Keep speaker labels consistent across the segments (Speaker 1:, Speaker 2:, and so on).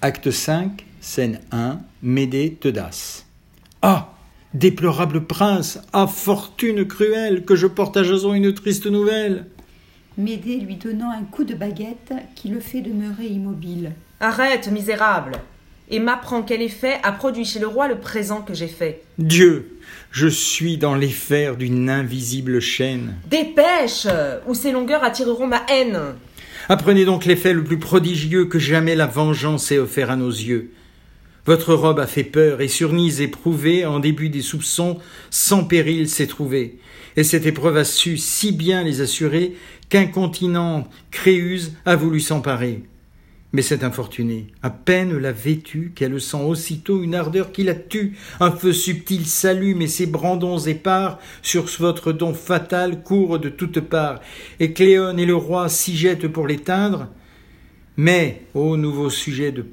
Speaker 1: Acte 5, scène 1, Médée Teudas. Ah Déplorable prince, ah fortune cruelle, que je porte à Jason une triste nouvelle.
Speaker 2: Médée lui donnant un coup de baguette qui le fait demeurer immobile.
Speaker 3: Arrête, misérable Et m'apprend quel effet a produit chez le roi le présent que j'ai fait.
Speaker 1: Dieu, je suis dans les fers d'une invisible chaîne.
Speaker 3: Dépêche Ou ces longueurs attireront ma haine?
Speaker 1: Apprenez donc l'effet le plus prodigieux que jamais la vengeance ait offert à nos yeux. Votre robe a fait peur, et sur Nise éprouvée, en début des soupçons, sans péril s'est trouvé. Et cette épreuve a su si bien les assurer qu'incontinent Créuse a voulu s'emparer. Mais cette infortunée, à peine la vêtue, qu'elle sent aussitôt une ardeur qui la tue. Un feu subtil s'allume et ses brandons épars sur votre don fatal courent de toutes parts. Et Cléone et le roi s'y jettent pour l'éteindre. Mais, ô nouveau sujet de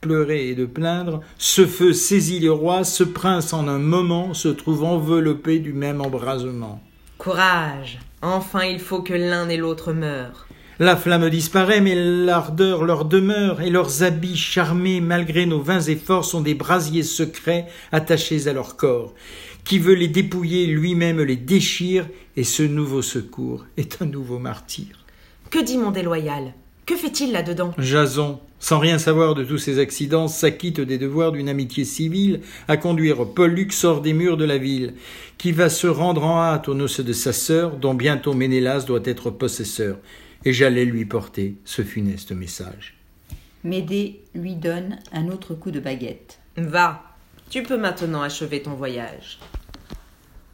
Speaker 1: pleurer et de plaindre, ce feu saisit le roi, ce prince en un moment se trouve enveloppé du même embrasement.
Speaker 3: Courage. Enfin il faut que l'un et l'autre meurent.
Speaker 1: La flamme disparaît, mais l'ardeur leur demeure, et leurs habits charmés, malgré nos vains efforts, sont des brasiers secrets attachés à leur corps. Qui veut les dépouiller lui-même les déchire, et ce nouveau secours est un nouveau martyr.
Speaker 3: Que dit mon déloyal Que fait-il là-dedans?
Speaker 1: Jason, sans rien savoir de tous ces accidents, s'acquitte des devoirs d'une amitié civile à conduire Pollux hors des murs de la ville, qui va se rendre en hâte aux noces de sa sœur, dont bientôt Ménélas doit être possesseur et j'allais lui porter ce funeste message.
Speaker 2: Médée lui donne un autre coup de baguette.
Speaker 3: Va, tu peux maintenant achever ton voyage.